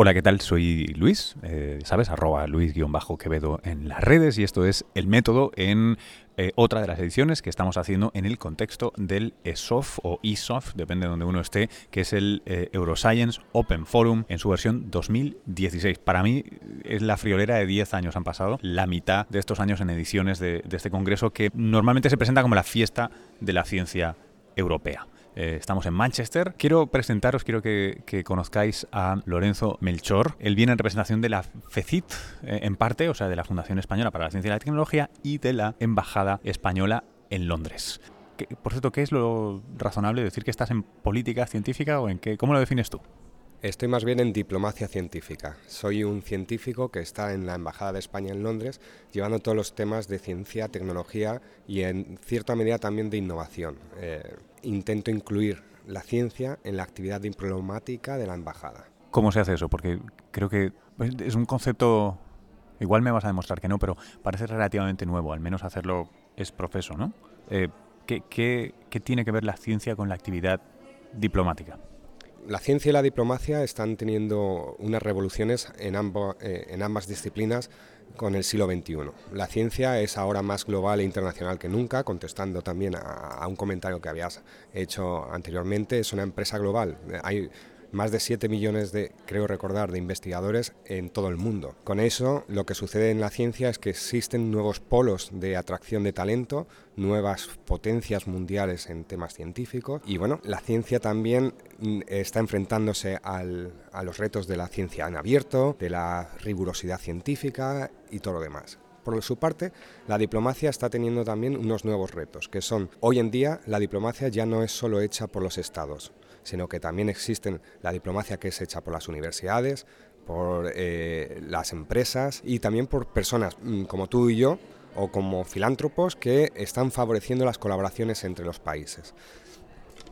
Hola, ¿qué tal? Soy Luis, eh, ¿sabes? Arroba Luis-Quevedo en las redes y esto es El Método en eh, otra de las ediciones que estamos haciendo en el contexto del ESOF o ESOF, depende de donde uno esté, que es el eh, Euroscience Open Forum en su versión 2016. Para mí es la friolera de 10 años han pasado, la mitad de estos años en ediciones de este congreso que normalmente se presenta como la fiesta de la ciencia europea. Eh, estamos en Manchester. Quiero presentaros, quiero que, conozcáis a Lorenzo Melchor. Él viene en representación de la FECIT, eh, en parte, o sea, de la Fundación Española para la Ciencia y la Tecnología, y de la Embajada Española en Londres. por cierto, ¿qué es lo razonable decir que estás en política científica o en qué? ¿Cómo lo defines tú? Estoy más bien en diplomacia científica. Soy un científico que está en la Embajada de España en Londres, llevando todos los temas de ciencia, tecnología y en cierta medida también de innovación. Eh, intento incluir la ciencia en la actividad diplomática de la Embajada. ¿Cómo se hace eso? Porque creo que es un concepto, igual me vas a demostrar que no, pero parece relativamente nuevo, al menos hacerlo es profeso, ¿no? Eh, ¿qué, qué tiene que ver la ciencia con la actividad diplomática? la ciencia y la diplomacia están teniendo unas revoluciones en, eh, en ambas disciplinas con el siglo XXI. La ciencia es ahora más global e internacional que nunca, contestando también a, a un comentario que habías hecho anteriormente, es una empresa global. Hay más de 7 millones de, creo recordar, de investigadores en todo el mundo. Con eso, lo que sucede en la ciencia es que existen nuevos polos de atracción de talento, nuevas potencias mundiales en temas científicos y bueno, la ciencia también mm, está enfrentándose a los retos de la ciencia en abierto, de la rigurosidad científica y todo lo demás. Por su parte, la diplomacia está teniendo también unos nuevos retos, que son, hoy en día, la diplomacia ya no es solo hecha por los estados, sino que también existen la diplomacia que es hecha por las universidades, por eh, las empresas y también por personas mm, como tú y yo o como filántropos que están favoreciendo las colaboraciones entre los países.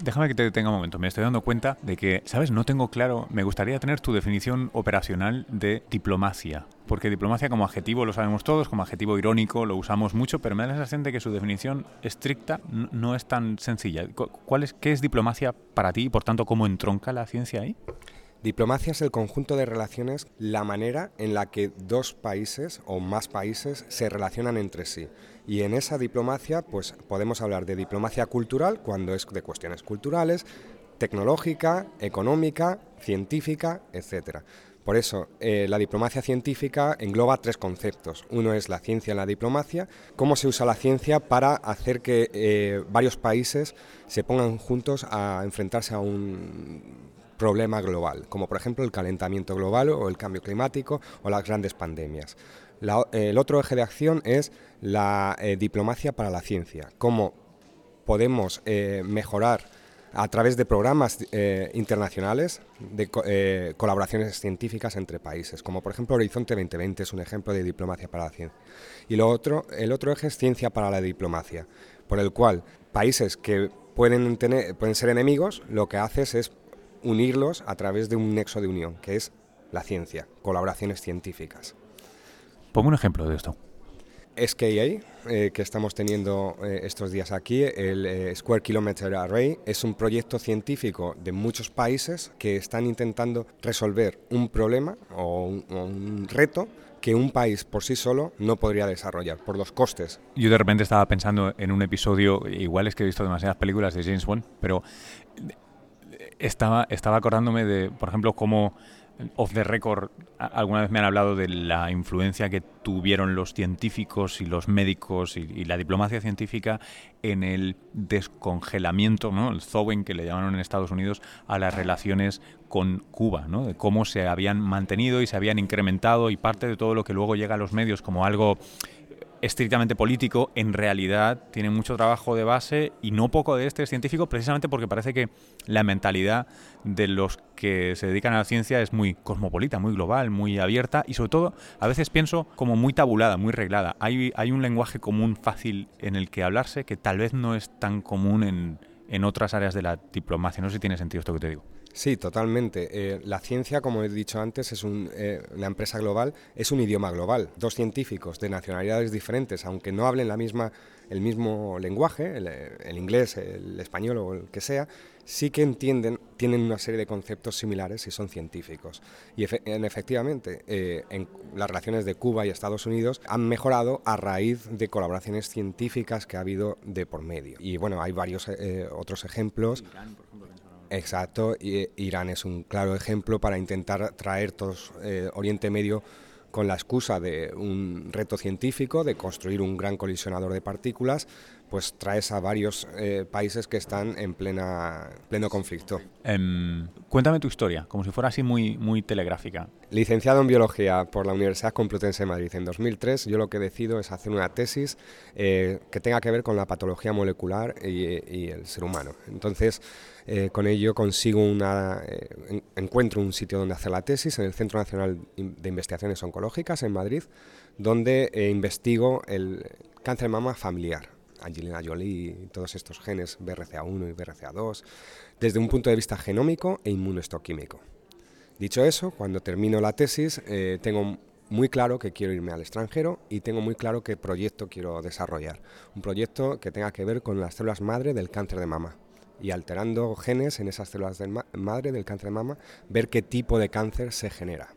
Déjame que te detenga un momento. Me estoy dando cuenta de que, ¿sabes? No tengo claro. Me gustaría tener tu definición operacional de diplomacia. Porque diplomacia como adjetivo lo sabemos todos, como adjetivo irónico lo usamos mucho, pero me da la sensación de que su definición estricta no es tan sencilla. ¿Cuál es, ¿Qué es diplomacia para ti y por tanto cómo entronca la ciencia ahí? Diplomacia es el conjunto de relaciones, la manera en la que dos países o más países se relacionan entre sí. Y en esa diplomacia, pues podemos hablar de diplomacia cultural cuando es de cuestiones culturales, tecnológica, económica, científica, etc. Por eso, eh, la diplomacia científica engloba tres conceptos. Uno es la ciencia en la diplomacia, cómo se usa la ciencia para hacer que eh, varios países se pongan juntos a enfrentarse a un problema global, como por ejemplo el calentamiento global o el cambio climático o las grandes pandemias. El otro eje de acción es la eh, diplomacia para la ciencia, cómo podemos eh, mejorar a través de programas eh, internacionales de colaboraciones científicas entre países, como por ejemplo Horizonte 2020 es un ejemplo de diplomacia para la ciencia. Y lo otro, el otro eje es ciencia para la diplomacia, por el cual países que pueden, tener, pueden ser enemigos, lo que haces es unirlos a través de un nexo de unión, que es la ciencia, colaboraciones científicas. Pongo un ejemplo de esto. SKA, eh, que estamos teniendo eh, estos días aquí, el eh, Square Kilometer Array, es un proyecto científico de muchos países que están intentando resolver un problema o un, reto que un país por sí solo no podría desarrollar por los costes. Yo de repente estaba pensando en un episodio, igual es que he visto demasiadas películas de James Bond, pero estaba, estaba acordándome de, por ejemplo, cómo off the record alguna vez me han hablado de la influencia que tuvieron los científicos y los médicos y, la diplomacia científica en el descongelamiento, ¿no? el thawing que le llamaron en Estados Unidos a las relaciones con Cuba, ¿no? de cómo se habían mantenido y se habían incrementado y parte de todo lo que luego llega a los medios como algo estrictamente político, en realidad tiene mucho trabajo de base y no poco de este científico, precisamente porque parece que la mentalidad de los que se dedican a la ciencia es muy cosmopolita, muy global, muy abierta y sobre todo a veces pienso como muy tabulada, muy reglada. Hay, hay un lenguaje común fácil en el que hablarse que tal vez no es tan común en, en otras áreas de la diplomacia. No sé si tiene sentido esto que te digo. Sí, totalmente. Eh, la ciencia, como he dicho antes, es eh, una empresa global, es un idioma global. Dos científicos de nacionalidades diferentes, aunque no hablen la misma, el mismo lenguaje, el, inglés, el español o el que sea, sí que entienden, tienen una serie de conceptos similares y son científicos. Y efectivamente, eh, las relaciones de Cuba y Estados Unidos han mejorado a raíz de colaboraciones científicas que ha habido de por medio. Y bueno, hay varios otros ejemplos. Exacto, y Irán es un claro ejemplo para intentar traer todo eh, Oriente Medio con la excusa de un reto científico, de construir un gran colisionador de partículas, pues traes a varios eh, países que están en plena, pleno conflicto. Em, cuéntame tu historia, como si fuera así muy, muy telegráfica. Licenciado en Biología por la Universidad Complutense de Madrid en 2003, yo lo que decido es hacer una tesis eh, que tenga que ver con la patología molecular y, el ser humano. Entonces, eh, con ello consigo una, encuentro un sitio donde hacer la tesis en el Centro Nacional de Investigaciones Oncológicas en Madrid, donde investigo el cáncer de mama familiar Angelina Jolie y todos estos genes BRCA1 y BRCA2 desde un punto de vista genómico e inmunohistoquímico. Dicho eso, cuando termino la tesis eh, tengo muy claro que quiero irme al extranjero y tengo muy claro qué proyecto quiero desarrollar. Un proyecto que tenga que ver con las células madre del cáncer de mama y alterando genes en esas células madre del cáncer de mama, ver qué tipo de cáncer se genera.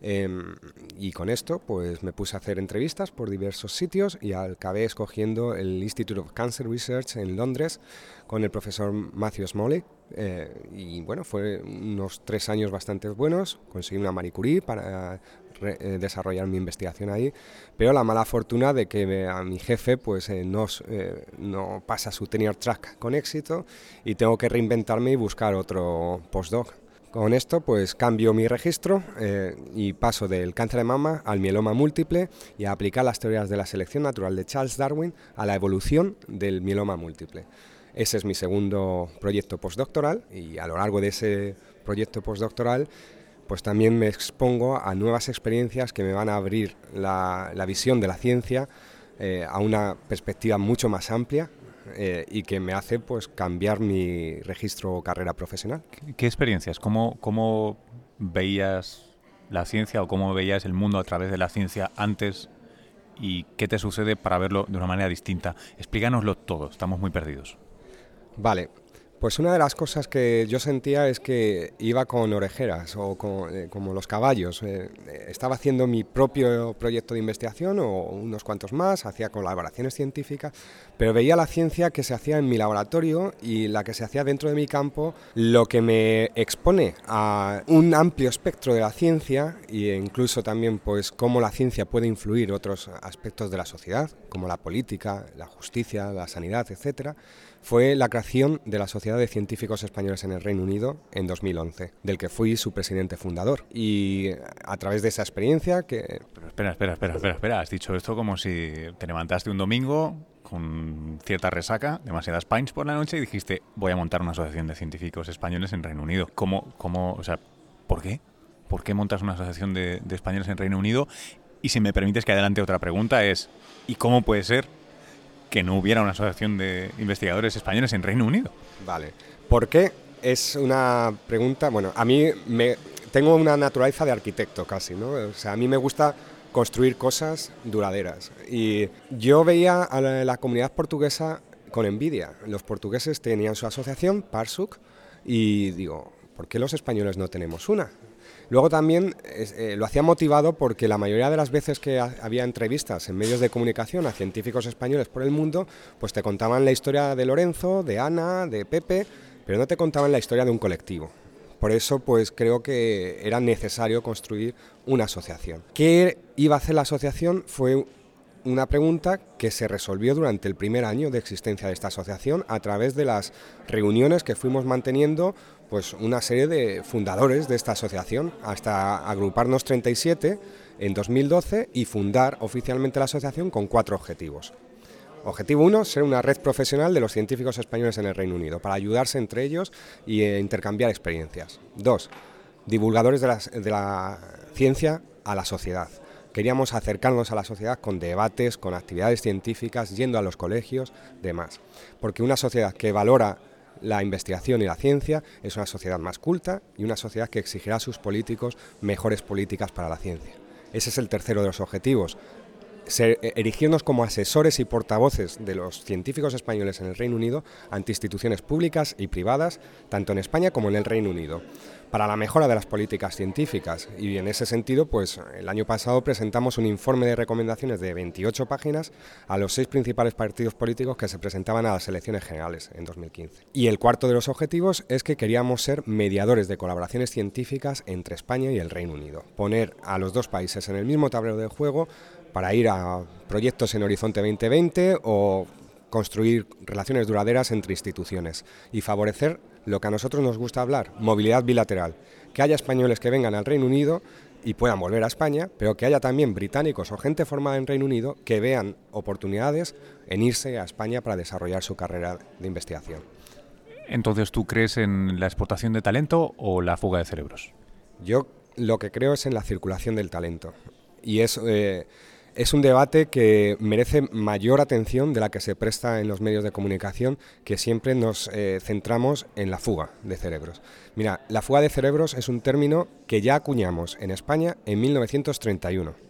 Em, y con esto pues me puse a hacer entrevistas por diversos sitios y acabé escogiendo el Institute of Cancer Research en Londres con el profesor Matthew Smalley. Eh, y bueno, fue unos tres años bastante buenos, conseguí una Marie Curie para eh, desarrollar mi investigación ahí, pero la mala fortuna de que a mi jefe pues eh, no, no pasa su tenure track con éxito y tengo que reinventarme y buscar otro postdoc. Con esto pues cambio mi registro eh, y paso del cáncer de mama al mieloma múltiple y a aplicar las teorías de la selección natural de Charles Darwin a la evolución del mieloma múltiple. Ese es mi segundo proyecto postdoctoral y a lo largo de ese proyecto postdoctoral pues también me expongo a nuevas experiencias que me van a abrir la, visión de la ciencia eh, a una perspectiva mucho más amplia eh, y que me hace pues cambiar mi registro o carrera profesional. ¿Qué, experiencias? ¿Cómo, ¿Cómo veías la ciencia o cómo veías el mundo a través de la ciencia antes y qué te sucede para verlo de una manera distinta? Explícanoslo todo, estamos muy perdidos. Vale, pues una de las cosas que yo sentía es que iba con orejeras o eh, como los caballos. Eh, estaba haciendo mi propio proyecto de investigación o unos cuantos más, hacía colaboraciones científicas, pero veía la ciencia que se hacía en mi laboratorio y la que se hacía dentro de mi campo, lo que me expone a un amplio espectro de la ciencia e incluso también pues cómo la ciencia puede influir otros aspectos de la sociedad, como la política, la justicia, la sanidad, etcétera fue la creación de la Sociedad de Científicos Españoles en el Reino Unido en 2011, del que fui su presidente fundador. Y a través de esa experiencia que... espera, espera, espera, espera, espera. Has dicho esto como si te levantaste un domingo con cierta resaca, demasiadas pints por la noche y dijiste, voy a montar una asociación de científicos españoles en Reino Unido. ¿Cómo, cómo, o sea, por qué? ¿Por qué montas una asociación de, de españoles en Reino Unido? Y si me permites que adelante otra pregunta es, ¿y cómo puede ser que no hubiera una asociación de investigadores españoles en Reino Unido. Vale. ¿Por qué? Es una pregunta, bueno, a mí me, tengo una naturaleza de arquitecto casi, ¿no? O sea, a mí me gusta construir cosas duraderas. Y yo veía a la, comunidad portuguesa con envidia. Los portugueses tenían su asociación, PARSUC, y digo, ¿por qué los españoles no tenemos una? Luego también eh, lo hacía motivado porque la mayoría de las veces que había entrevistas en medios de comunicación a científicos españoles por el mundo, pues te contaban la historia de Lorenzo, de Ana, de Pepe, pero no te contaban la historia de un colectivo. Por eso, pues creo que era necesario construir una asociación. ¿Qué iba a hacer la asociación? Fue una pregunta que se resolvió durante el primer año de existencia de esta asociación a través de las reuniones que fuimos manteniendo pues una serie de fundadores de esta asociación hasta agruparnos 37 en 2012 y fundar oficialmente la asociación con cuatro objetivos. Objetivo 1, ser una red profesional de los científicos españoles en el Reino Unido, para ayudarse entre ellos e intercambiar experiencias. 2. Divulgadores la, de la ciencia a la sociedad. Queríamos acercarnos a la sociedad con debates, con actividades científicas, yendo a los colegios, demás. Porque una sociedad que valora la investigación y la ciencia es una sociedad más culta y una sociedad que exigirá a sus políticos mejores políticas para la ciencia. Ese es el tercero de los objetivos, ser, eh, erigirnos como asesores y portavoces de los científicos españoles en el Reino Unido ante instituciones públicas y privadas, tanto en España como en el Reino Unido, para la mejora de las políticas científicas. Y en ese sentido, pues el año pasado presentamos un informe de recomendaciones de 28 páginas a los seis principales partidos políticos que se presentaban a las elecciones generales en 2015. Y el cuarto de los objetivos es que queríamos ser mediadores de colaboraciones científicas entre España y el Reino Unido, poner a los dos países en el mismo tablero de juego para ir a proyectos en Horizonte 2020 o construir relaciones duraderas entre instituciones y favorecer lo que a nosotros nos gusta hablar, movilidad bilateral. Que haya españoles que vengan al Reino Unido y puedan volver a España, pero que haya también británicos o gente formada en Reino Unido que vean oportunidades en irse a España para desarrollar su carrera de investigación. Entonces, ¿tú crees en la exportación de talento o la fuga de cerebros? Yo lo que creo es en la circulación del talento. Y es... Eh, es un debate que merece mayor atención de la que se presta en los medios de comunicación, que siempre nos eh, centramos en la fuga de cerebros. Mira, la fuga de cerebros es un término que ya acuñamos en España en 1931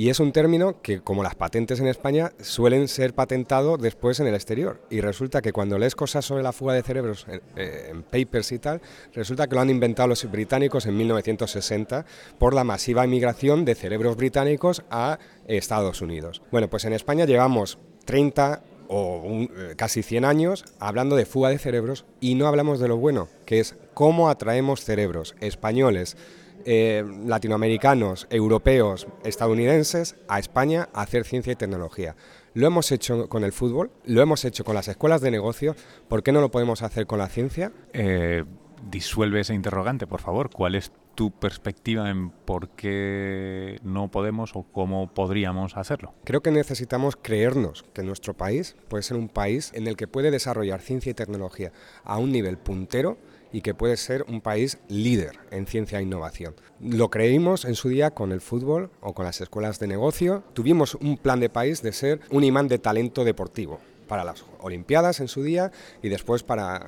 y es un término que, como las patentes en España, suelen ser patentados después en el exterior. Y resulta que cuando lees cosas sobre la fuga de cerebros eh, en, papers y tal, resulta que lo han inventado los británicos en 1960 por la masiva inmigración de cerebros británicos a Estados Unidos. Bueno, pues en España llevamos 30 o eh, casi 100 años hablando de fuga de cerebros y no hablamos de lo bueno, que es cómo atraemos cerebros españoles eh, latinoamericanos, europeos, estadounidenses a España a hacer ciencia y tecnología. Lo hemos hecho con el fútbol, lo hemos hecho con las escuelas de negocio, ¿por qué no lo podemos hacer con la ciencia? Eh, disuelve ese interrogante, por favor. ¿Cuál es tu perspectiva en por qué no podemos o cómo podríamos hacerlo? Creo que necesitamos creernos que nuestro país puede ser un país en el que puede desarrollar ciencia y tecnología a un nivel puntero y que puede ser un país líder en ciencia e innovación. Lo creímos en su día con el fútbol o con las escuelas de negocio. Tuvimos un plan de país de ser un imán de talento deportivo para las Olimpiadas en su día y después para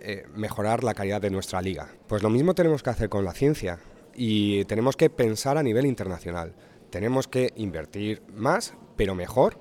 eh, mejorar la calidad de nuestra liga. Pues lo mismo tenemos que hacer con la ciencia y tenemos que pensar a nivel internacional. Tenemos que invertir más, pero mejor,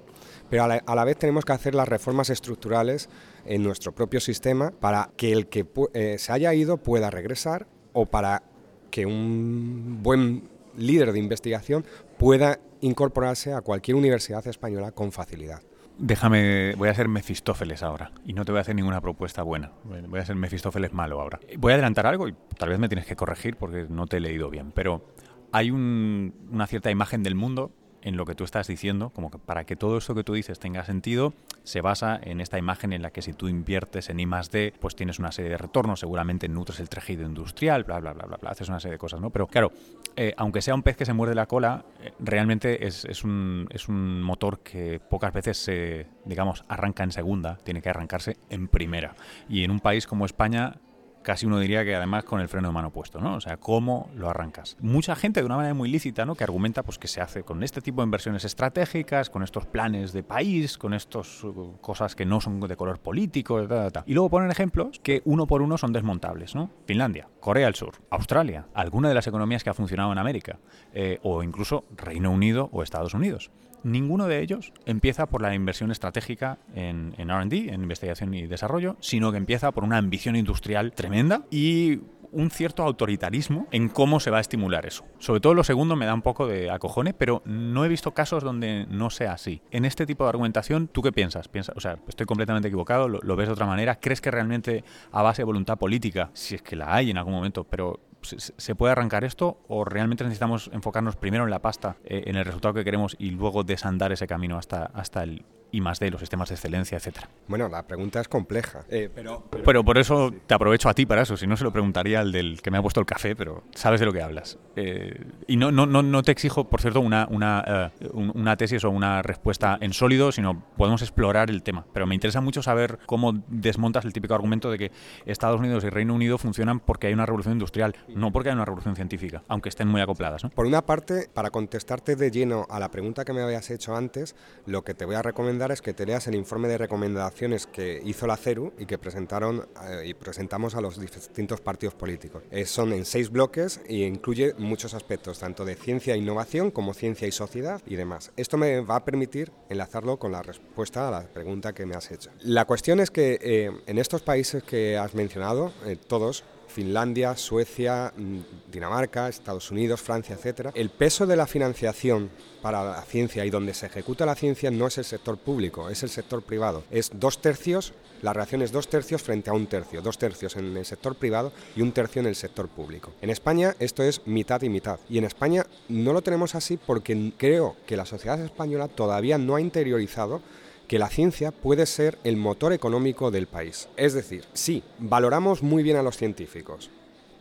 pero a la vez tenemos que hacer las reformas estructurales en nuestro propio sistema para que el que eh, se haya ido pueda regresar o para que un buen líder de investigación pueda incorporarse a cualquier universidad española con facilidad. Déjame, voy a ser Mefistófeles ahora y no te voy a hacer ninguna propuesta buena. Voy a ser Mefistófeles malo ahora. Voy a adelantar algo y tal vez me tienes que corregir porque no te he leído bien, pero hay una cierta imagen del mundo en lo que tú estás diciendo, como que para que todo esto que tú dices tenga sentido, se basa en esta imagen en la que si tú inviertes en I D, pues tienes una serie de retornos, seguramente nutres el tejido industrial, bla, bla, bla, bla, bla, haces una serie de cosas, ¿no? Pero claro, eh, aunque sea un pez que se muerde la cola, eh, realmente es, es, un, es un motor que pocas veces se, digamos, arranca en segunda, tiene que arrancarse en primera. Y en un país como España, casi uno diría que además con el freno de mano puesto, ¿no? O sea, ¿cómo lo arrancas? Mucha gente de una manera muy lícita, ¿no? Que argumenta pues que se hace con este tipo de inversiones estratégicas, con estos planes de país, con estas uh, cosas que no son de color político, y luego ponen ejemplos que uno por uno son desmontables, ¿no? Finlandia, Corea del Sur, Australia, alguna de las economías que ha funcionado en América, eh, o incluso Reino Unido o Estados Unidos ninguno de ellos empieza por la inversión estratégica en, RD, en investigación y desarrollo, sino que empieza por una ambición industrial tremenda y un cierto autoritarismo en cómo se va a estimular eso. Sobre todo lo segundo me da un poco de acojone, pero no he visto casos donde no sea así. En este tipo de argumentación, ¿tú qué piensas? ¿Piensas o sea, estoy completamente equivocado, lo, lo ves de otra manera. ¿Crees que realmente a base de voluntad política, si es que la hay en algún momento, pero ¿Se puede arrancar esto o realmente necesitamos enfocarnos primero en la pasta, eh, en el resultado que queremos y luego desandar ese camino hasta, hasta el y más de los sistemas de excelencia, etcétera? Bueno, la pregunta es compleja. Eh, pero, pero, por eso te aprovecho a ti para eso. Si no, se lo preguntaría al del que me ha puesto el café, pero sabes de lo que hablas. Eh, y no, no, no, no te exijo, por cierto, una, una, eh, una tesis o una respuesta en sólido, sino podemos explorar el tema. Pero me interesa mucho saber cómo desmontas el típico argumento de que Estados Unidos y Reino Unido funcionan porque hay una revolución industrial, no porque hay una revolución científica, aunque estén muy acopladas. ¿no? Por una parte, para contestarte de lleno a la pregunta que me habías hecho antes, lo que te voy a recomendar es que te leas el informe de recomendaciones que hizo la CERU y que presentaron eh, y presentamos a los distintos partidos políticos. Eh, son en seis bloques y incluye muchos aspectos, tanto de ciencia e innovación como ciencia y sociedad y demás. Esto me va a permitir enlazarlo con la respuesta a la pregunta que me has hecho. La cuestión es que eh, en estos países que has mencionado, todos, Finlandia, Suecia, mm, Dinamarca, Estados Unidos, Francia, etc. El peso de la financiación para la ciencia y donde se ejecuta la ciencia no es el sector público, es el sector privado. Es dos tercios, la relación es dos tercios frente a un tercio, dos tercios en el sector privado y un tercio en el sector público. En España esto es mitad y mitad. Y en España no lo tenemos así porque creo que la sociedad española todavía no ha interiorizado que la ciencia puede ser el motor económico del país. Es decir, sí, valoramos muy bien a los científicos,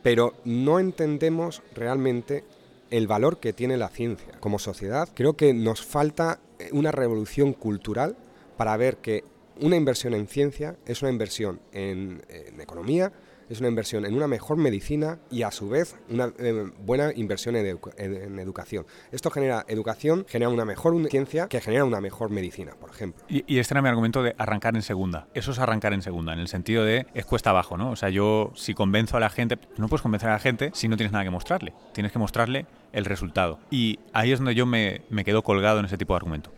pero no entendemos realmente el valor que tiene la ciencia. Como sociedad, creo que nos falta una revolución cultural para ver que una inversión en ciencia es una inversión en, en economía, es una inversión en una mejor medicina y a su vez una eh, buena inversión en, educación. Esto genera educación, genera una mejor ciencia que genera una mejor medicina, por ejemplo. Y, este era mi argumento de arrancar en segunda. Eso es arrancar en segunda, en el sentido de es cuesta abajo, ¿no? O sea, yo si convenzo a la gente, no puedes convencer a la gente si no tienes nada que mostrarle. Tienes que mostrarle el resultado. Y ahí es donde yo me, me quedo colgado en ese tipo de argumento.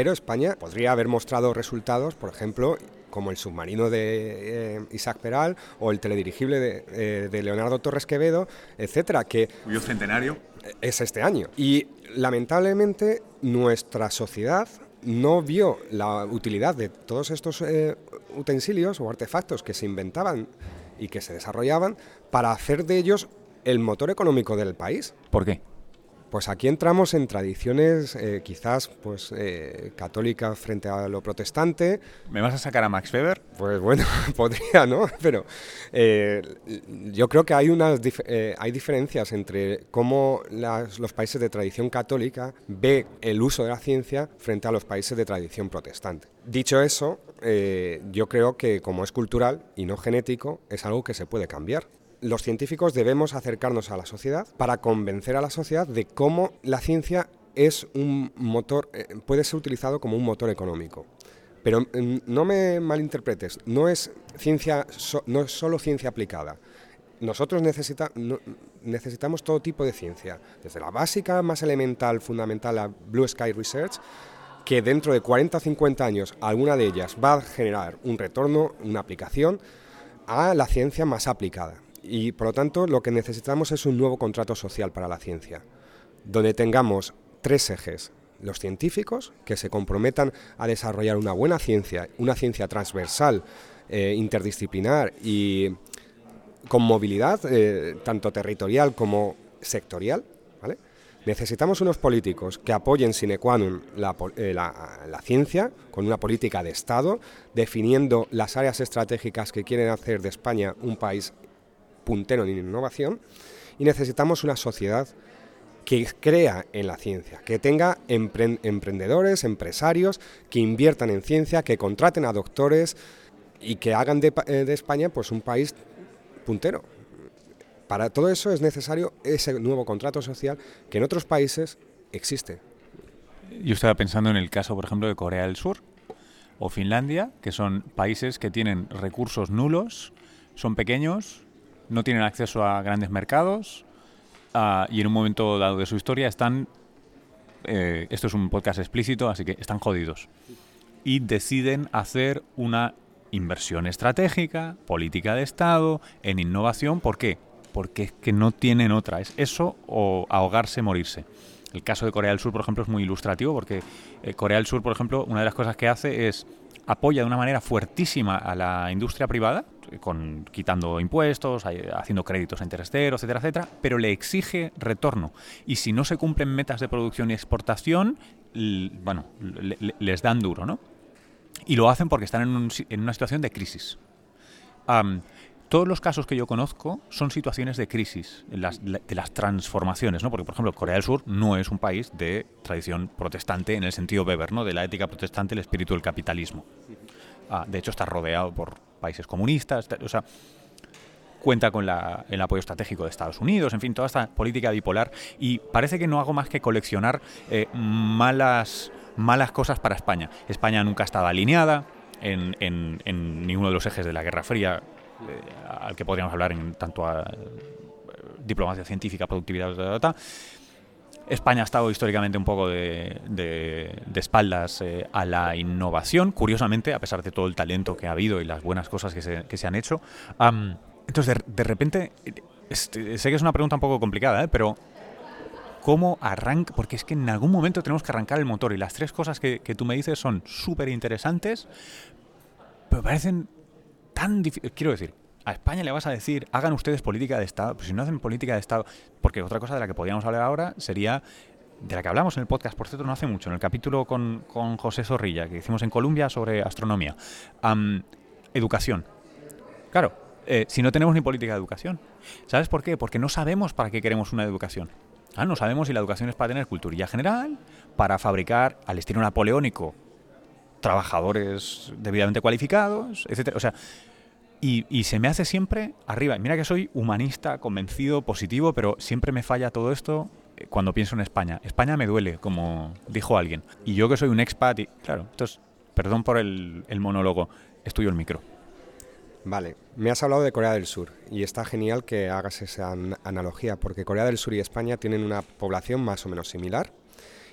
Pero España podría haber mostrado resultados, por ejemplo, como el submarino de eh, Isaac Peral o el teledirigible eh, de, Leonardo Torres Quevedo, etcétera, que cuyo centenario es este año. Y lamentablemente nuestra sociedad no vio la utilidad de todos estos eh, utensilios o artefactos que se inventaban y que se desarrollaban para hacer de ellos el motor económico del país. ¿Por qué? Pues aquí entramos en tradiciones eh, quizás pues eh, católicas frente a lo protestante. ¿Me vas a sacar a Max Weber? Pues bueno, podría, ¿no? Pero eh, yo creo que hay unas hay diferencias entre cómo los países de tradición católica ve el uso de la ciencia frente a los países de tradición protestante. Dicho eso, yo creo que como es cultural y no genético, es algo que se puede cambiar los científicos debemos acercarnos a la sociedad para convencer a la sociedad de cómo la ciencia es un motor, eh, puede ser utilizado como un motor económico. Pero mm, no me malinterpretes, no es, ciencia, no es solo ciencia aplicada. Nosotros necesitamos todo tipo de ciencia, desde la básica, más elemental, fundamental, a Blue Sky Research, que dentro de 40 o 50 años alguna de ellas va a generar un retorno, una aplicación, a la ciencia más aplicada. Y por lo tanto lo que necesitamos es un nuevo contrato social para la ciencia, donde tengamos tres ejes. Los científicos, que se comprometan a desarrollar una buena ciencia, una ciencia transversal, eh, interdisciplinar y con movilidad, eh, tanto territorial como sectorial. Necesitamos unos políticos que apoyen sine qua non eh, la ciencia, con una política de Estado, definiendo las áreas estratégicas que quieren hacer de España un país puntero en innovación y necesitamos una sociedad que crea en la ciencia, que tenga emprendedores, empresarios, que inviertan en ciencia, que contraten a doctores y que hagan de, eh, de España pues un país puntero. Para todo eso es necesario ese nuevo contrato social que en otros países existe. Yo estaba pensando en el caso, por ejemplo, de Corea del Sur o Finlandia, que son países que tienen recursos nulos, son pequeños, no tienen acceso a grandes mercados ah, y en un momento dado de su historia están, eh, esto es un podcast explícito, así que están jodidos. Y deciden hacer una inversión estratégica, política de Estado, en innovación. ¿Por qué? Porque es que no tienen otra. Es eso o ahogarse, morirse. El caso de Corea del Sur, por ejemplo, es muy ilustrativo porque eh, Corea del Sur, por ejemplo, una de las cosas que hace es apoya de una manera fuertísima a la industria privada, con, quitando impuestos, haciendo créditos a interés etcétera, etcétera, pero le exige retorno. Y si no se cumplen metas de producción y exportación, bueno, les dan duro, ¿no? Y lo hacen porque están en, una situación de crisis. todos los casos que yo conozco son situaciones de crisis, de las transformaciones, ¿no? Porque, por ejemplo, Corea del Sur no es un país de tradición protestante en el sentido Weber, ¿no? De la ética protestante, el espíritu del capitalismo. De hecho, está rodeado por países comunistas, o sea, cuenta con el apoyo estratégico de Estados Unidos, en fin, toda esta política bipolar. Y parece que no hago más que coleccionar eh, malas malas cosas para España. España nunca ha estado alineada en, en, ninguno de los ejes de la Guerra Fría, eh, al que podríamos hablar en tanto a eh, diplomacia científica, productividad, ta, España ha estado históricamente un poco de, espaldas eh, a la innovación, curiosamente, a pesar de todo el talento que ha habido y las buenas cosas que se, han hecho. entonces, de, repente, sé que es una pregunta un poco complicada, ¿eh? pero ¿cómo arranca? Porque es que en algún momento tenemos que arrancar el motor y las tres cosas que, que tú me dices son súper interesantes, pero parecen tan difíciles. Quiero decir, a España le vas a decir, hagan ustedes política de Estado. Pues si no hacen política de Estado, porque otra cosa de la que podríamos hablar ahora sería de la que hablamos en el podcast, por cierto, no hace mucho, en el capítulo con, con José Zorrilla, que hicimos en Colombia sobre astronomía. educación. Claro, eh, si no tenemos ni política de educación. ¿Sabes por qué? Porque no sabemos para qué queremos una educación. Ah, no sabemos si la educación es para tener cultura general, para fabricar al estilo napoleónico trabajadores debidamente cualificados, etcétera. O sea, y, se me hace siempre arriba. Mira que soy humanista, convencido, positivo, pero siempre me falla todo esto eh, cuando pienso en España. España me duele, como dijo alguien. Y yo que soy un expat, y, claro, entonces, perdón por el, el monólogo, estudio el micro. Vale, me has hablado de Corea del Sur y está genial que hagas esa analogía porque Corea del Sur y España tienen una población más o menos similar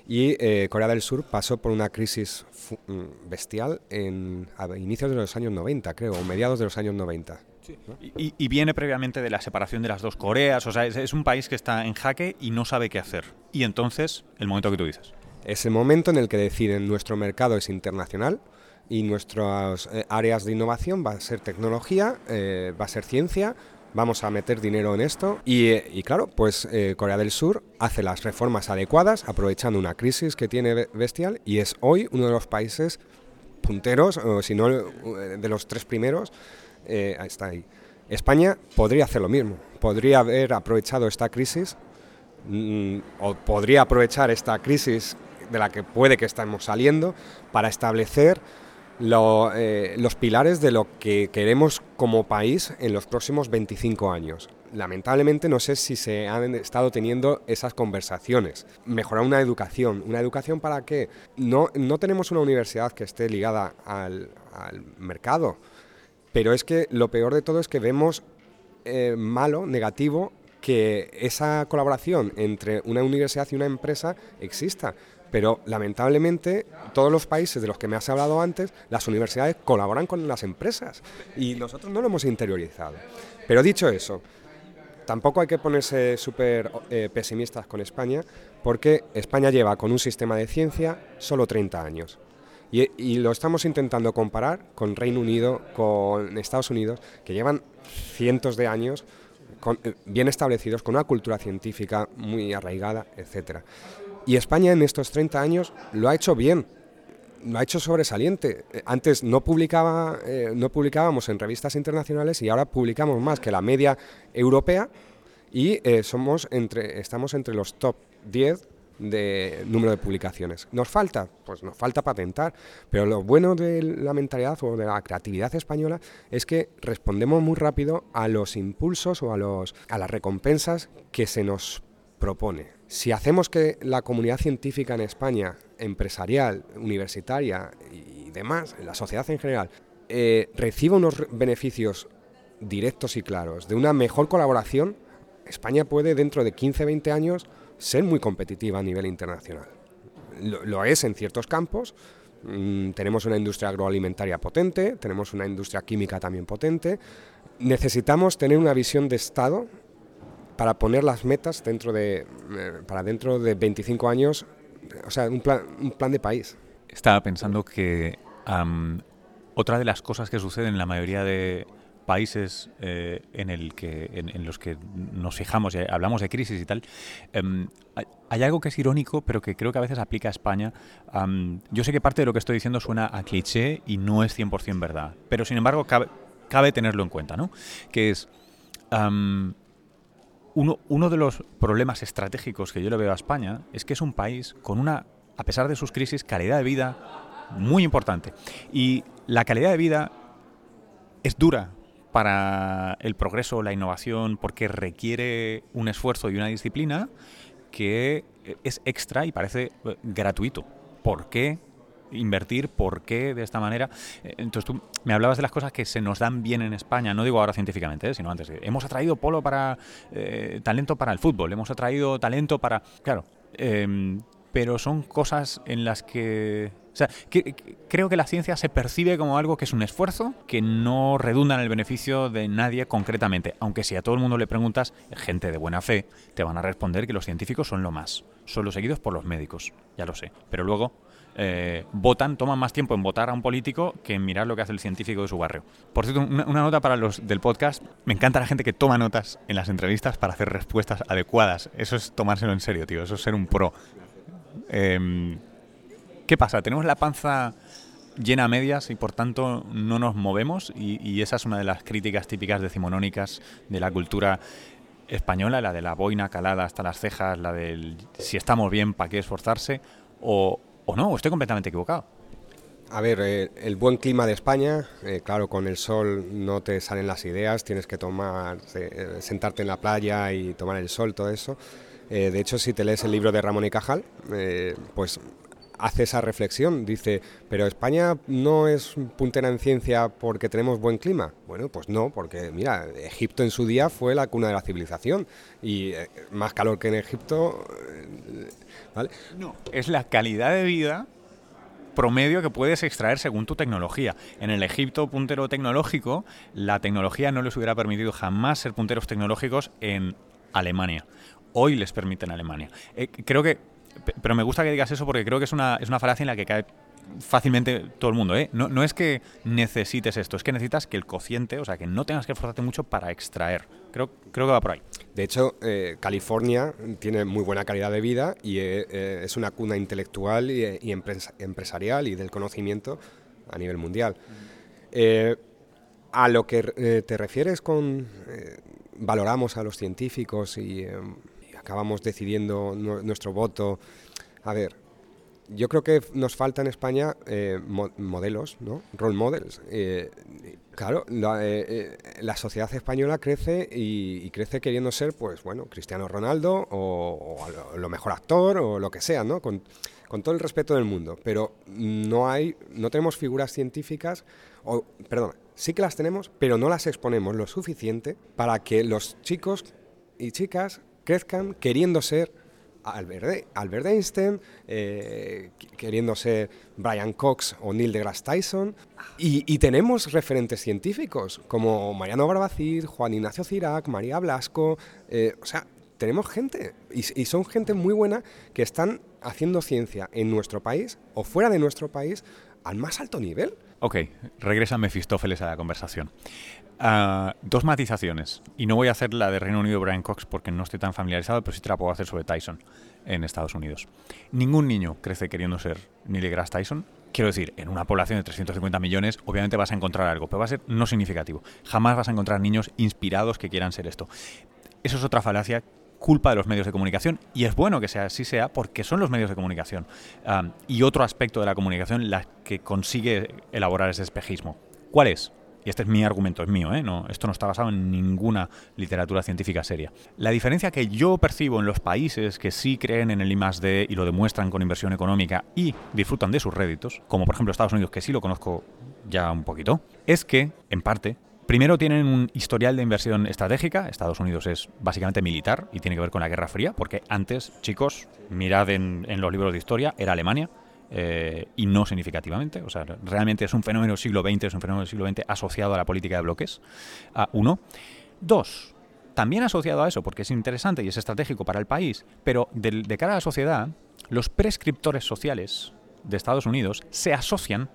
y eh, Corea del Sur pasó por una crisis mm, bestial en, a inicios de los años 90, creo, o mediados de los años 90. Y, viene previamente de la separación de las dos Coreas, o sea, es, un país que está en jaque y no sabe qué hacer. Y entonces, el momento que tú dices. Es el momento en el que deciden nuestro mercado es internacional y nuestras eh, áreas de innovación va a ser tecnología, eh, va a ser ciencia, vamos a meter dinero en esto. Y, eh, claro, pues eh, Corea del Sur hace las reformas adecuadas, aprovechando una crisis que tiene bestial, y es hoy uno de los países punteros, o si no eh, de los tres primeros, está ahí. España podría hacer lo mismo, podría haber aprovechado esta crisis, mm, o podría aprovechar esta crisis de la que puede que estemos saliendo para establecer eh, los pilares de lo que queremos como país en los próximos 25 años. Lamentablemente no sé si se han estado teniendo esas conversaciones. Mejorar una educación. ¿Una educación para qué? No, no tenemos una universidad que esté ligada al, mercado, pero es que lo peor de todo es que vemos eh, malo, negativo, que esa colaboración entre una universidad y una empresa exista. Pero lamentablemente todos los países de los que me has hablado antes, las universidades colaboran con las empresas y nosotros no lo hemos interiorizado. Pero dicho eso, tampoco hay que ponerse súper eh, pesimistas con España porque España lleva con un sistema de ciencia solo 30 años. Y, lo estamos intentando comparar con Reino Unido, con Estados Unidos, que llevan cientos de años eh, bien establecidos, con una cultura científica muy arraigada, etcétera. Y España en estos 30 años lo ha hecho bien, lo ha hecho sobresaliente. Eh, antes no, publicaba, eh, no publicábamos en revistas internacionales y ahora publicamos más que la media europea y eh, somos entre, estamos entre los top 10 de número de publicaciones. ¿Nos falta? Pues nos falta patentar, pero lo bueno de la mentalidad o de la creatividad española es que respondemos muy rápido a los impulsos o a, los, a las recompensas que se nos propone. Si hacemos que la comunidad científica en España, empresarial, universitaria y demás, la sociedad en general, eh, reciba unos beneficios directos y claros de una mejor colaboración, España puede dentro de 15-20 años ser muy competitiva a nivel internacional. Lo, es en ciertos campos. Mm, tenemos una industria agroalimentaria potente, tenemos una industria química también potente. Necesitamos tener una visión de Estado para poner las metas dentro de, eh, para dentro de 25 años, o sea, un plan, un plan de país. Estaba pensando que otra de las cosas que suceden en la mayoría de países eh, en, el que, en, los que nos fijamos y hablamos de crisis y tal, em, hay algo que es irónico, pero que creo que a veces aplica a España. yo sé que parte de lo que estoy diciendo suena a cliché y no es 100% verdad, pero sin embargo cabe, cabe tenerlo en cuenta, ¿no? Que es uno, de los problemas estratégicos que yo le veo a España es que es un país con una, a pesar de sus crisis, calidad de vida muy importante. Y la calidad de vida es dura para el progreso, la innovación, porque requiere un esfuerzo y una disciplina que es extra y parece eh, gratuito ¿por qué invertir, por qué de esta manera. Eh, entonces tú me hablabas de las cosas que se nos dan bien en España, no digo ahora científicamente, ¿eh? sino antes. Hemos atraído polo para eh, talento para el fútbol, hemos atraído talento para... Claro, em, pero son cosas en las que... O sea, creo que la ciencia se percibe como algo que es un esfuerzo que no redunda en el beneficio de nadie concretamente. Aunque si a todo el mundo le preguntas, gente de buena fe, te van a responder que los científicos son lo más. Son los seguidos por los médicos, ya lo sé. Pero luego eh, votan, toman más tiempo en votar a un político que en mirar lo que hace el científico de su barrio. Por cierto, una, nota para los del podcast. Me encanta la gente que toma notas en las entrevistas para hacer respuestas adecuadas. Eso es tomárselo en serio, tío. Eso es ser un pro. Em, ¿Qué pasa? Tenemos la panza llena a medias y por tanto no nos movemos y, y, esa es una de las críticas típicas decimonónicas de la cultura española, la de la boina calada hasta las cejas, la del si estamos bien, ¿para qué esforzarse? O, ¿O no? estoy completamente equivocado? A ver, eh, el buen clima de España, eh, claro, con el sol no te salen las ideas, tienes que tomar, eh, sentarte en la playa y tomar el sol, todo eso. de hecho, si te lees el libro de Ramón y Cajal, pues hace esa reflexión, dice, pero España no es puntera en ciencia porque tenemos buen clima. Bueno, pues no, porque mira, Egipto en su día fue la cuna de la civilización y más calor que en Egipto no, es la calidad de vida promedio que puedes extraer según tu tecnología. En el Egipto puntero tecnológico, la tecnología no les hubiera permitido jamás ser punteros tecnológicos en Alemania. Hoy les permite en Alemania. Eh, creo que, pero me gusta que digas eso porque creo que es una, es una falacia en la que cae fácilmente todo el mundo. ¿eh? No, no, es que necesites esto, es que necesitas que el cociente, o sea, que no tengas que esforzarte mucho para extraer. Creo, creo que va por ahí. De hecho, eh, California tiene muy buena calidad de vida y eh, eh, es una cuna intelectual y, empresarial y del conocimiento a nivel mundial. a lo que te refieres con valoramos a los científicos y, y acabamos decidiendo nuestro voto. A ver, yo creo que nos falta en España eh, modelos, ¿no? Role models. Eh, claro, eh, la, sociedad española crece y, crece queriendo ser, pues bueno, Cristiano Ronaldo o, lo mejor actor o lo que sea, ¿no? Con, todo el respeto del mundo. Pero no hay, no tenemos figuras científicas, o, perdón, sí que las tenemos, pero no las exponemos lo suficiente para que los chicos y chicas crezcan queriendo ser Albert, Einstein, eh, queriendo ser Brian Cox o Neil deGrasse Tyson. Y, tenemos referentes científicos como Mariano Barbacid, Juan Ignacio Cirac, María Blasco. Eh, o sea, tenemos gente y, son gente muy buena que están haciendo ciencia en nuestro país o fuera de nuestro país al más alto nivel. Ok, regresa Mefistófeles a la conversación. Ah, dos matizaciones. Y no voy a hacer la de Reino Unido Brian Cox porque no estoy tan familiarizado, pero sí te la puedo hacer sobre Tyson en Estados Unidos. Ningún niño crece queriendo ser Neil deGrasse Tyson. Quiero decir, en una población de 350 millones, obviamente vas a encontrar algo, pero va a ser no significativo. Jamás vas a encontrar niños inspirados que quieran ser esto. Eso es otra falacia culpa de los medios de comunicación y es bueno que sea así sea porque son los medios de comunicación ah, y otro aspecto de la comunicación la que consigue elaborar ese espejismo. ¿Cuál es? Y este es mi argumento, es mío, ¿eh? no, esto no está basado en ninguna literatura científica seria. La diferencia que yo percibo en los países que sí creen en el I+D y lo demuestran con inversión económica y disfrutan de sus réditos, como por ejemplo Estados Unidos, que sí lo conozco ya un poquito, es que, en parte, Primero tienen un historial de inversión estratégica. Estados Unidos es básicamente militar y tiene que ver con la Guerra Fría, porque antes, chicos, mirad en los libros de historia, era Alemania. Eh, y no significativamente. O sea, realmente es un fenómeno del siglo XX, es un fenómeno del siglo XX asociado a la política de bloques. A uno. Dos, también asociado a eso, porque es interesante y es estratégico para el país, pero de, de cara a la sociedad, los prescriptores sociales de Estados Unidos se asocian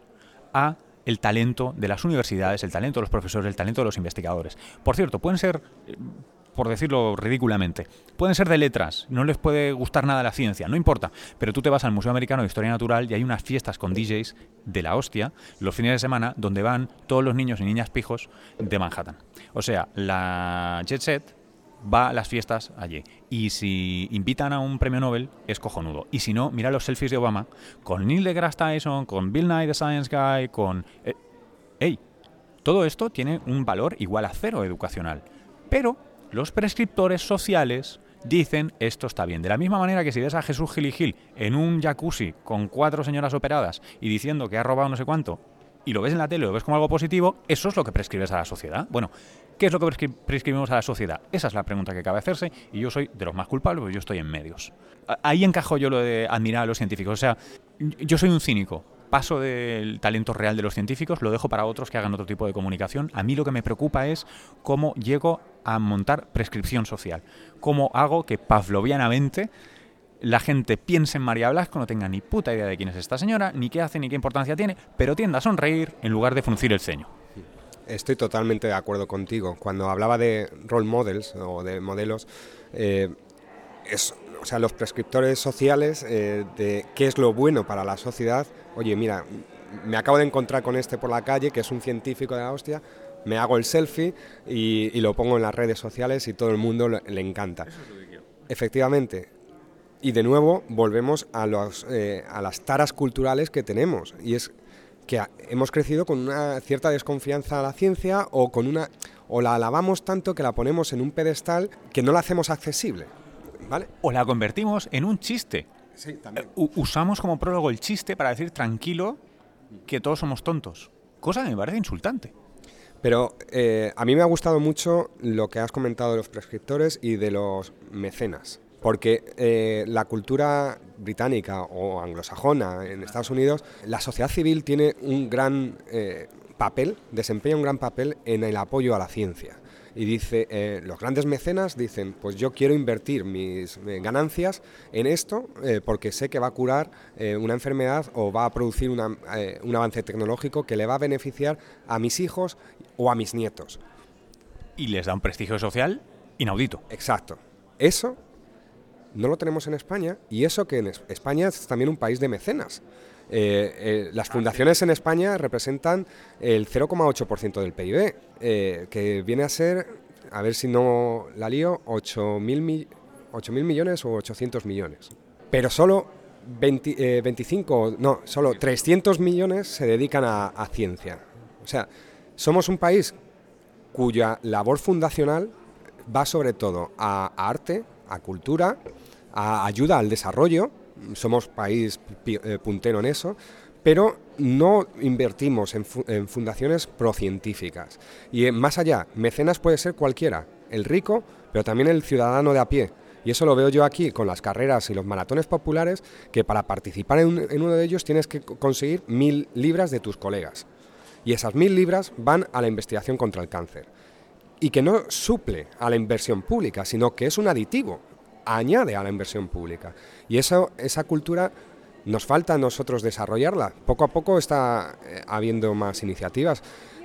a el talento de las universidades, el talento de los profesores, el talento de los investigadores. Por cierto, pueden ser por decirlo ridículamente. Pueden ser de letras, no les puede gustar nada la ciencia, no importa. Pero tú te vas al Museo Americano de Historia Natural y hay unas fiestas con DJs de la hostia los fines de semana donde van todos los niños y niñas pijos de Manhattan. O sea, la Jet Set va a las fiestas allí. Y si invitan a un premio Nobel, es cojonudo. Y si no, mira los selfies de Obama con Neil deGrasse Tyson, con Bill Nye, the Science Guy, con... Eh, ¡Ey! Todo esto tiene un valor igual a cero educacional. Pero los prescriptores sociales dicen esto está bien. De la misma manera que si ves a Jesús Gil y Gil en un jacuzzi con cuatro señoras operadas y diciendo que ha robado no sé cuánto, y lo ves en la tele, lo ves como algo positivo, eso es lo que prescribes a la sociedad. Bueno, ¿qué es lo que prescribimos a la sociedad? Esa es la pregunta que cabe hacerse y yo soy de los más culpables, porque yo estoy en medios. Ahí encajo yo lo de admirar a los científicos. O sea, yo soy un cínico. Paso del talento real de los científicos, lo dejo para otros que hagan otro tipo de comunicación. A mí lo que me preocupa es cómo llego a montar prescripción social. Cómo hago que pavlovianamente la gente piense en María Blasco, no tenga ni puta idea de quién es esta señora, ni qué hace, ni qué importancia tiene, pero tienda a sonreír en lugar de fruncir el ceño. Estoy totalmente de acuerdo contigo. Cuando hablaba de role models o de modelos, eh, o sea, los prescriptores sociales eh, de qué es lo bueno para la sociedad. Oye, mira, me acabo de encontrar con este por la calle, que es un científico de la hostia, me hago el selfie y, lo pongo en las redes sociales y todo el mundo le, le encanta. Efectivamente, y de nuevo volvemos a, los, eh, a las taras culturales que tenemos. Y es que hemos crecido con una cierta desconfianza a la ciencia o con una o la alabamos tanto que la ponemos en un pedestal que no la hacemos accesible. ¿vale? O la convertimos en un chiste. Sí, también. usamos como prólogo el chiste para decir tranquilo que todos somos tontos. Cosa que me parece insultante. Pero eh, a mí me ha gustado mucho lo que has comentado de los prescriptores y de los mecenas porque eh, la cultura británica o anglosajona en Estados Unidos, la sociedad civil tiene un gran eh, papel, desempeña un gran papel en el apoyo a la ciencia. Y dice, eh, los grandes mecenas dicen, pues yo quiero invertir mis ganancias en esto porque sé que va a curar una enfermedad o va a producir un avance tecnológico que le va a beneficiar a mis hijos o a mis nietos. Y les da un prestigio social inaudito. Exacto. Eso no lo tenemos en España y eso que en España es también un país de mecenas. Eh, eh, las fundaciones en España representan el 0,8% del PIB, eh, que viene a ser, a ver si no la lío, 8.000 mil millones o 800 millones. Pero solo 25, no, solo 300 millones se dedican a, ciencia. O sea, somos un país cuya labor fundacional va sobre todo a arte, a cultura, a ayuda al desarrollo, somos país eh, puntero en eso, pero no invertimos en, fundaciones procientíficas. Y eh, más allá, mecenas puede ser cualquiera, el rico, pero también el ciudadano de a pie. Y eso lo veo yo aquí con las carreras y los maratones populares, que para participar en, en uno de ellos tienes que conseguir mil libras de tus colegas. Y esas mil libras van a la investigación contra el cáncer. Y que no suple a la inversión pública, sino que es un aditivo añade a la inversión pública. Y eso, esa cultura nos falta a nosotros desarrollarla. Poco a poco está eh, habiendo más iniciativas,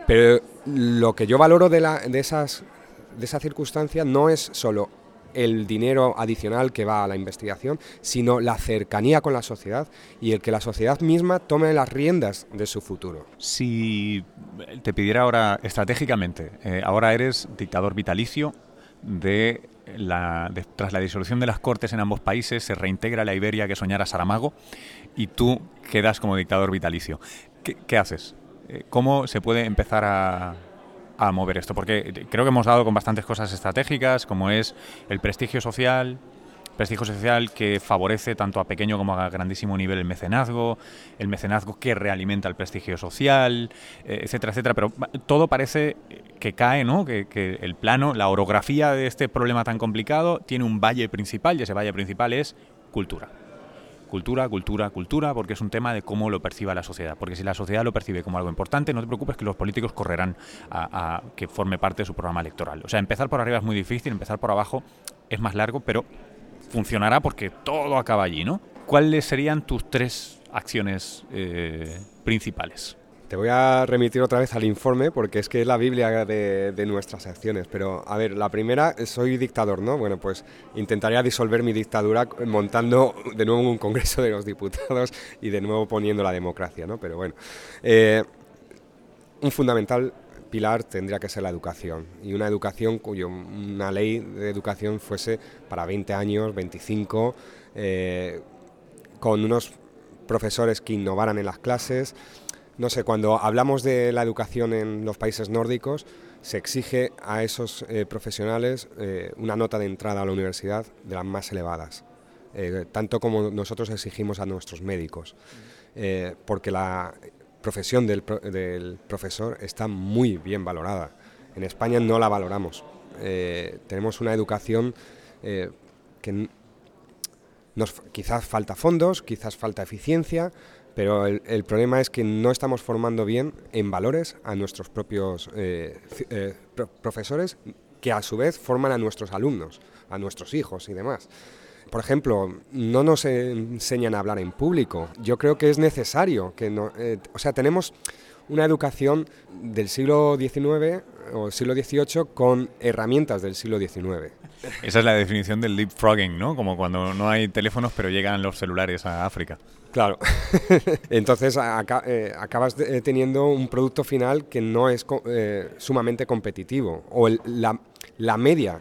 pero lo que yo valoro de, la, de, esas, de esa circunstancia no es solo el dinero adicional que va a la investigación, sino la cercanía con la sociedad y el que la sociedad misma tome las riendas de su futuro. Si te pidiera ahora estratégicamente, eh, ahora eres dictador vitalicio de la, tras la disolución de las Cortes en ambos países se reintegra la Iberia que soñara Saramago y tú quedas como dictador vitalicio. ¿Qué, haces? Eh, ¿Cómo se puede empezar a, a mover esto? Porque creo que hemos dado con bastantes cosas estratégicas, como es el prestigio social, prestigio social que favorece tanto a pequeño como a grandísimo nivel el mecenazgo, el mecenazgo que realimenta el prestigio social, eh, etcétera, etcétera. Pero todo parece que cae, ¿no? Que, que, el plano, la orografía de este problema tan complicado tiene un valle principal y ese valle principal es cultura. Cultura, cultura, cultura, porque es un tema de cómo lo perciba la sociedad. Porque si la sociedad lo percibe como algo importante, no te preocupes que los políticos correrán a, que forme parte de su programa electoral. O sea, empezar por arriba es muy difícil, empezar por abajo es más largo, pero funcionará porque todo acaba allí, ¿no? ¿Cuáles serían tus tres acciones eh, principales? Te voy a remitir otra vez al informe porque es que es la Biblia de, nuestras acciones. Pero, a ver, la primera, soy dictador, ¿no? Bueno, pues intentaría disolver mi dictadura montando de nuevo un Congreso de los Diputados y de nuevo poniendo la democracia, ¿no? Pero bueno, eh, un fundamental pilar tendría que ser la educación y una educación cuyo una ley de educación fuese para 20 años, 25, eh, con unos profesores que innovaran en las clases. No sé, cuando hablamos de la educación en los países nórdicos, se exige a esos eh, profesionales eh, una nota de entrada a la universidad de las más elevadas, eh, tanto como nosotros exigimos a nuestros médicos, porque la profesión del, profesor está muy bien valorada. En España no la valoramos. tenemos una educación que quizás falta fondos, quizás falta eficiencia, pero el, problema es que no estamos formando bien en valores a nuestros propios eh, eh, profesores, que a su vez forman a nuestros alumnos, a nuestros hijos y demás. Por ejemplo, no nos enseñan a hablar en público. Yo creo que es necesario que no, eh, o sea, tenemos una educación del siglo XIX o siglo XVIII con herramientas del siglo XIX. Esa es la definición del leapfrogging, ¿no? Como cuando no hay teléfonos pero llegan los celulares a África. Claro. Entonces eh, acabas eh, teniendo un producto final que no es eh, sumamente competitivo. O la, media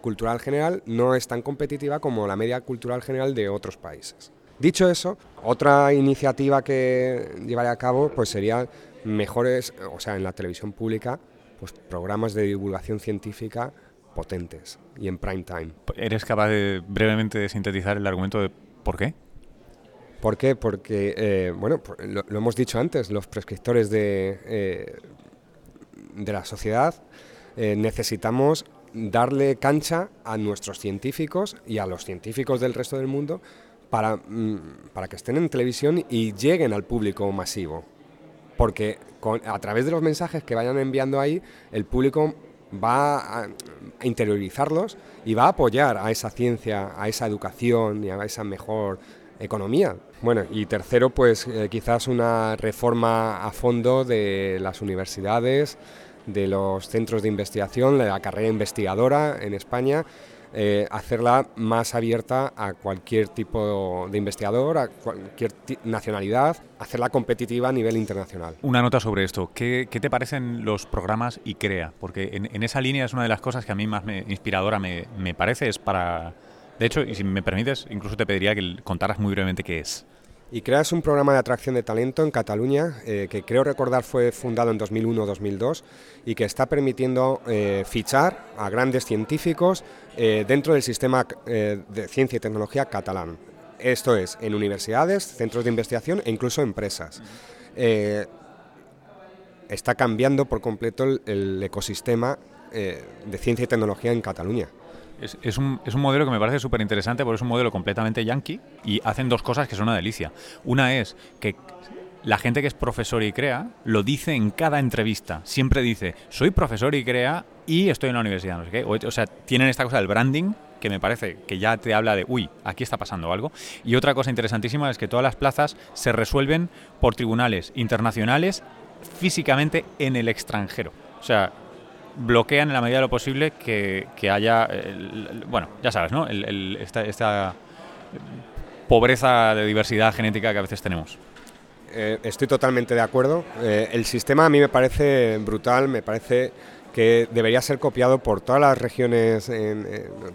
cultural general no es tan competitiva como la media cultural general de otros países. Dicho eso, otra iniciativa que llevaré a cabo pues sería mejores, o sea, en la televisión pública, pues programas de divulgación científica potentes y en prime time. ¿Eres capaz de brevemente sintetizar el argumento de por qué? ¿Por qué? Porque, eh, bueno, lo, hemos dicho antes, los prescriptores de, eh, de la sociedad eh, necesitamos darle cancha a nuestros científicos y a los científicos del resto del mundo para, mm, para que estén en televisión y lleguen al público masivo. Porque a través de los mensajes que vayan enviando ahí, el público va a, interiorizarlos y va a apoyar a esa ciencia, a esa educación y a esa mejor economía. Bueno, y tercero, pues eh, quizás una reforma a fondo de las universidades, de los centros de investigación, de la carrera investigadora en España, eh, hacerla más abierta a cualquier tipo de investigador, a cualquier nacionalidad, hacerla competitiva a nivel internacional. Una nota sobre esto. ¿Qué, te parecen los programas y CREA? Porque en, esa línea es una de las cosas que a mí más me, inspiradora me, me parece, es para... De hecho, y si me permites, incluso te pediría que contaras muy brevemente qué es. Y creas un programa de atracción de talento en Cataluña, eh, que creo recordar fue fundado en 2001-2002 y que está permitiendo eh, fichar a grandes científicos eh, dentro del sistema de ciencia y tecnología catalán. Esto es, en universidades, centros de investigación e incluso empresas. está cambiando por completo el ecosistema de ciencia y tecnología en Cataluña. Es, un, es un modelo que me parece súper interesante porque es un modelo completamente yankee y hacen dos cosas que son una delicia. Una es que la gente que es profesor y crea lo dice en cada entrevista. Siempre dice, soy profesor y crea y estoy en la universidad, no sé qué. O, sea, tienen esta cosa del branding que me parece que ya te habla de, uy, aquí está pasando algo. Y otra cosa interesantísima es que todas las plazas se resuelven por tribunales internacionales físicamente en el extranjero. O sea, bloquean en la medida de lo posible que, haya, bueno, ya sabes, ¿no? esta, pobreza de diversidad genética que a veces tenemos. Eh, estoy totalmente de acuerdo. Eh, el sistema a mí me parece brutal, me parece que debería ser copiado por todas las regiones, en,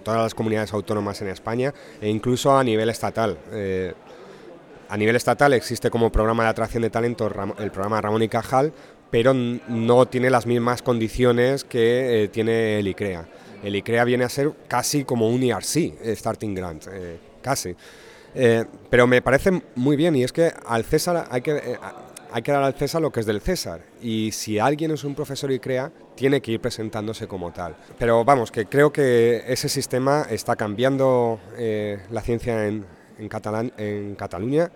todas las comunidades autónomas en España e incluso a nivel estatal. Eh, a nivel estatal existe como programa de atracción de talento el programa Ramón y Cajal, pero no tiene las mismas condiciones que eh, tiene el ICREA. El ICREA viene a ser casi como un ERC, eh, Starting Grant, eh, casi. pero me parece muy bien y es que al César hay que, hay que dar al César lo que es del César. Y si alguien es un profesor ICREA, tiene que ir presentándose como tal. Pero vamos, que creo que ese sistema está cambiando la ciencia en, en, en Cataluña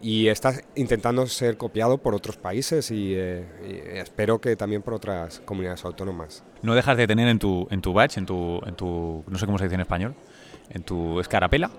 y está intentando ser copiado por otros países eh, y, espero que también por otras comunidades autónomas. No dejas de tener en tu, en tu badge, en tu, en tu, no sé cómo se dice en español, en tu escarapela,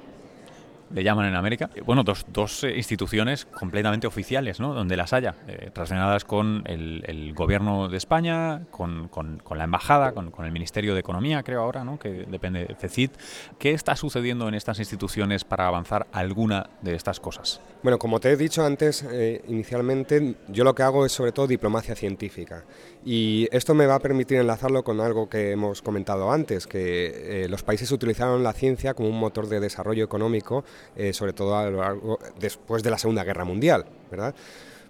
le llaman en América, eh, bueno, dos, dos eh, instituciones completamente oficiales, ¿no? Donde las haya, eh, relacionadas con el, gobierno de España, con, con, la embajada, con, el Ministerio de Economía, creo ahora, ¿no? Que depende de CECIT. ¿Qué está sucediendo en estas instituciones para avanzar alguna de estas cosas? Bueno, como te he dicho antes, inicialmente, yo lo que hago es sobre todo diplomacia científica. Y esto me va a permitir enlazarlo con algo que hemos comentado antes, que los países utilizaron la ciencia como un motor de desarrollo económico eh, sobre todo a lo largo, después de la Segunda Guerra Mundial, ¿verdad?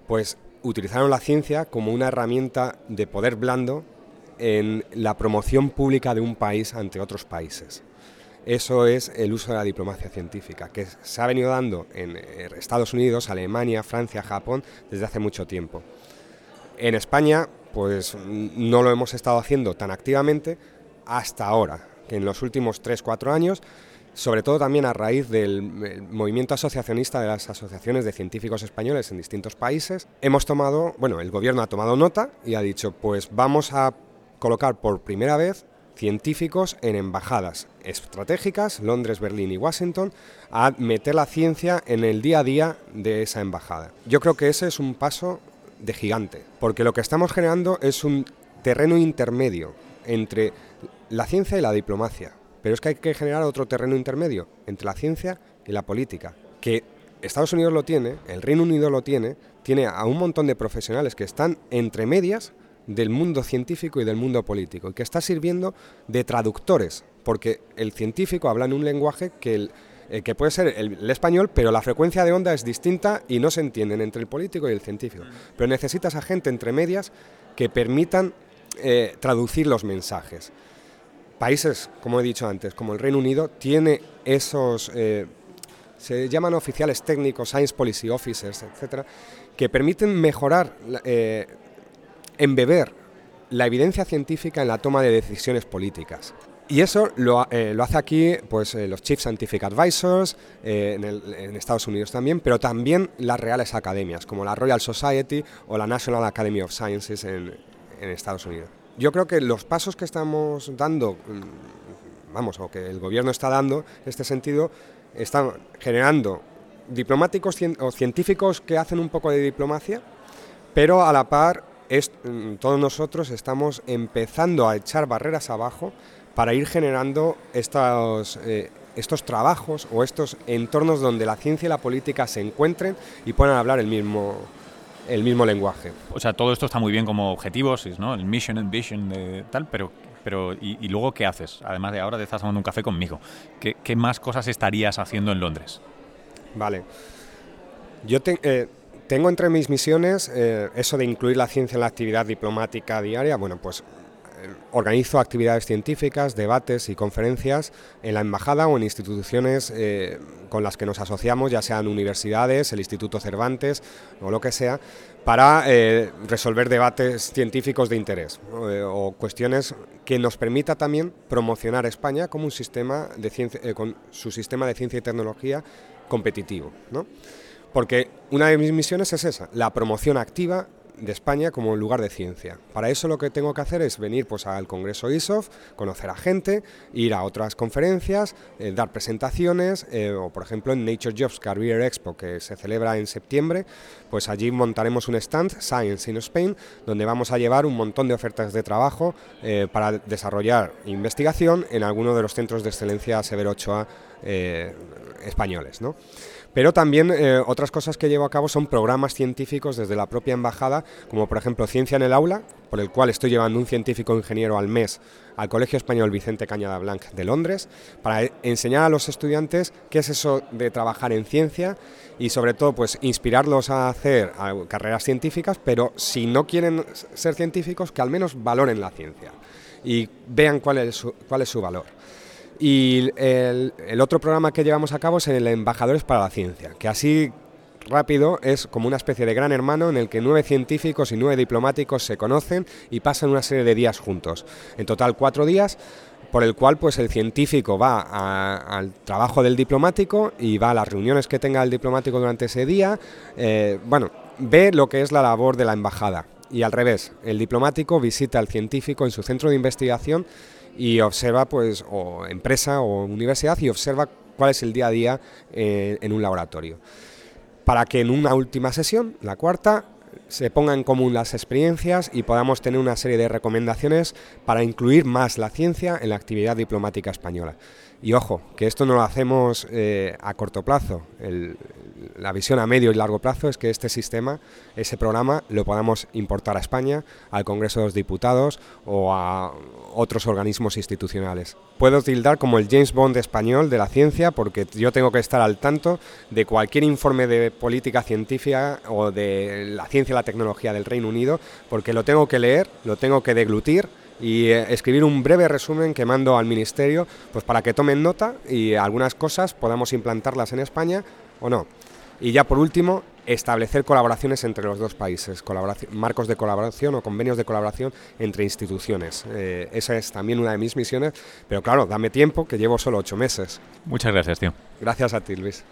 Pues utilizaron la ciencia como una herramienta de poder blando en la promoción pública de un país ante otros países. Eso es el uso de la diplomacia científica, que se ha venido dando en eh, Estados Unidos, Alemania, Francia, Japón desde hace mucho tiempo. En España, pues no lo hemos estado haciendo tan activamente hasta ahora, que en los últimos 3-4 años, sobre todo también a raíz del movimiento asociacionista de las asociaciones de científicos españoles en distintos países, hemos tomado, bueno, el gobierno ha tomado nota y ha dicho, pues vamos a colocar por primera vez científicos en embajadas estratégicas, Londres, Berlín y Washington, a meter la ciencia en el día a día de esa embajada. Yo creo que ese es un paso de gigante, porque lo que estamos generando es un terreno intermedio entre la ciencia y la diplomacia. Pero es que hay que generar otro terreno intermedio entre la ciencia y la política, que Estados Unidos lo tiene, el Reino Unido lo tiene, tiene a un montón de profesionales que están entre medias del mundo científico y del mundo político, y que está sirviendo de traductores, porque el científico habla en un lenguaje que, eh, que puede ser el, español, pero la frecuencia de onda es distinta y no se entienden entre el político y el científico. Pero necesitas a gente entre medias que permitan eh, traducir los mensajes. Países, como he dicho antes, como el Reino Unido, tiene esos, eh, se llaman oficiales técnicos, Science Policy Officers, etcétera, que permiten mejorar embeber la evidencia científica en la toma de decisiones políticas. Y eso lo, eh, hace aquí pues, eh, los Chief Scientific Advisors, eh, en, Estados Unidos también, pero también las reales academias, como la Royal Society o la National Academy of Sciences en, en Estados Unidos. Yo creo que los pasos que estamos dando, mm, vamos, o que el gobierno está dando en este sentido, están generando diplomáticos o científicos que hacen un poco de diplomacia, pero a la par Mm, todos nosotros estamos empezando a echar barreras abajo para ir generando estos, eh, estos trabajos o estos entornos donde la ciencia y la política se encuentren y puedan hablar el mismo, el mismo lenguaje. O sea, todo esto está muy bien como objetivos, ¿no? El mission and vision de tal, pero, pero y, luego qué haces? Además de ahora te estás tomando un café conmigo. ¿Qué, qué más cosas estarías haciendo en Londres? Vale. Yo te, eh, tengo entre mis misiones eh, eso de incluir la ciencia en la actividad diplomática diaria. Bueno, pues eh, organizo actividades científicas, debates y conferencias en la embajada o en instituciones eh, con las que nos asociamos, ya sean universidades, el Instituto Cervantes o lo que sea, para resolver debates científicos de interés o cuestiones que nos permita también promocionar España como un sistema de ciencia, con su sistema de ciencia y tecnología competitivo. ¿no? Porque una de mis misiones es esa, la promoción activa de España como lugar de ciencia. Para eso lo que tengo que hacer es venir pues, al Congreso ISOF, conocer a gente, ir a otras conferencias, eh, dar presentaciones, eh, o por ejemplo en Nature Jobs Career Expo, que se celebra en septiembre, pues allí montaremos un stand, Science in Spain, donde vamos a llevar un montón de ofertas de trabajo eh, para desarrollar investigación en alguno de los centros de excelencia Severo Ochoa españoles. ¿no? Pero también eh, otras cosas que llevo a cabo son programas científicos desde la propia embajada, como por ejemplo Ciencia en el Aula, por el cual estoy llevando un científico ingeniero al mes al Colegio Español Vicente Cañada Blanc de Londres, para enseñar a los estudiantes qué es eso de trabajar en ciencia y sobre todo pues inspirarlos a hacer carreras científicas, pero si no quieren ser científicos, que al menos valoren la ciencia y vean cuál es cuál es su valor. Y el, otro programa que llevamos a cabo es el Embajadores para la Ciencia, que así rápido es como una especie de gran hermano en el que nueve científicos y nueve diplomáticos se conocen y pasan una serie de días juntos. En total cuatro días por el cual pues el científico va al trabajo del diplomático y va a las reuniones que tenga el diplomático durante ese día, eh, bueno, ve lo que es la labor de la embajada y al revés, el diplomático visita al científico en su centro de investigación y observa, pues, o empresa o universidad, y observa cuál es el día a día eh, en un laboratorio. Para que en una última sesión, la cuarta, se pongan en común las experiencias y podamos tener una serie de recomendaciones para incluir más la ciencia en la actividad diplomática española. Y ojo, que esto no lo hacemos eh, a corto plazo. La visión a medio y largo plazo es que este sistema, ese programa, lo podamos importar a España, al Congreso de los Diputados o a otros organismos institucionales. Puedo tildar como el James Bond español de la ciencia porque yo tengo que estar al tanto de cualquier informe de política científica o de la ciencia y la tecnología del Reino Unido porque lo tengo que leer, lo tengo que deglutir y eh, escribir un breve resumen que mando al Ministerio pues para que tomen nota y algunas cosas podamos implantarlas en España o no. Y ya por último, establecer colaboraciones entre los dos países, marcos de colaboración o convenios de colaboración entre instituciones. Eh, esa es también una de mis misiones, pero claro, dame tiempo, que llevo solo ocho meses. Muchas gracias, tío. Gracias a ti, Luis.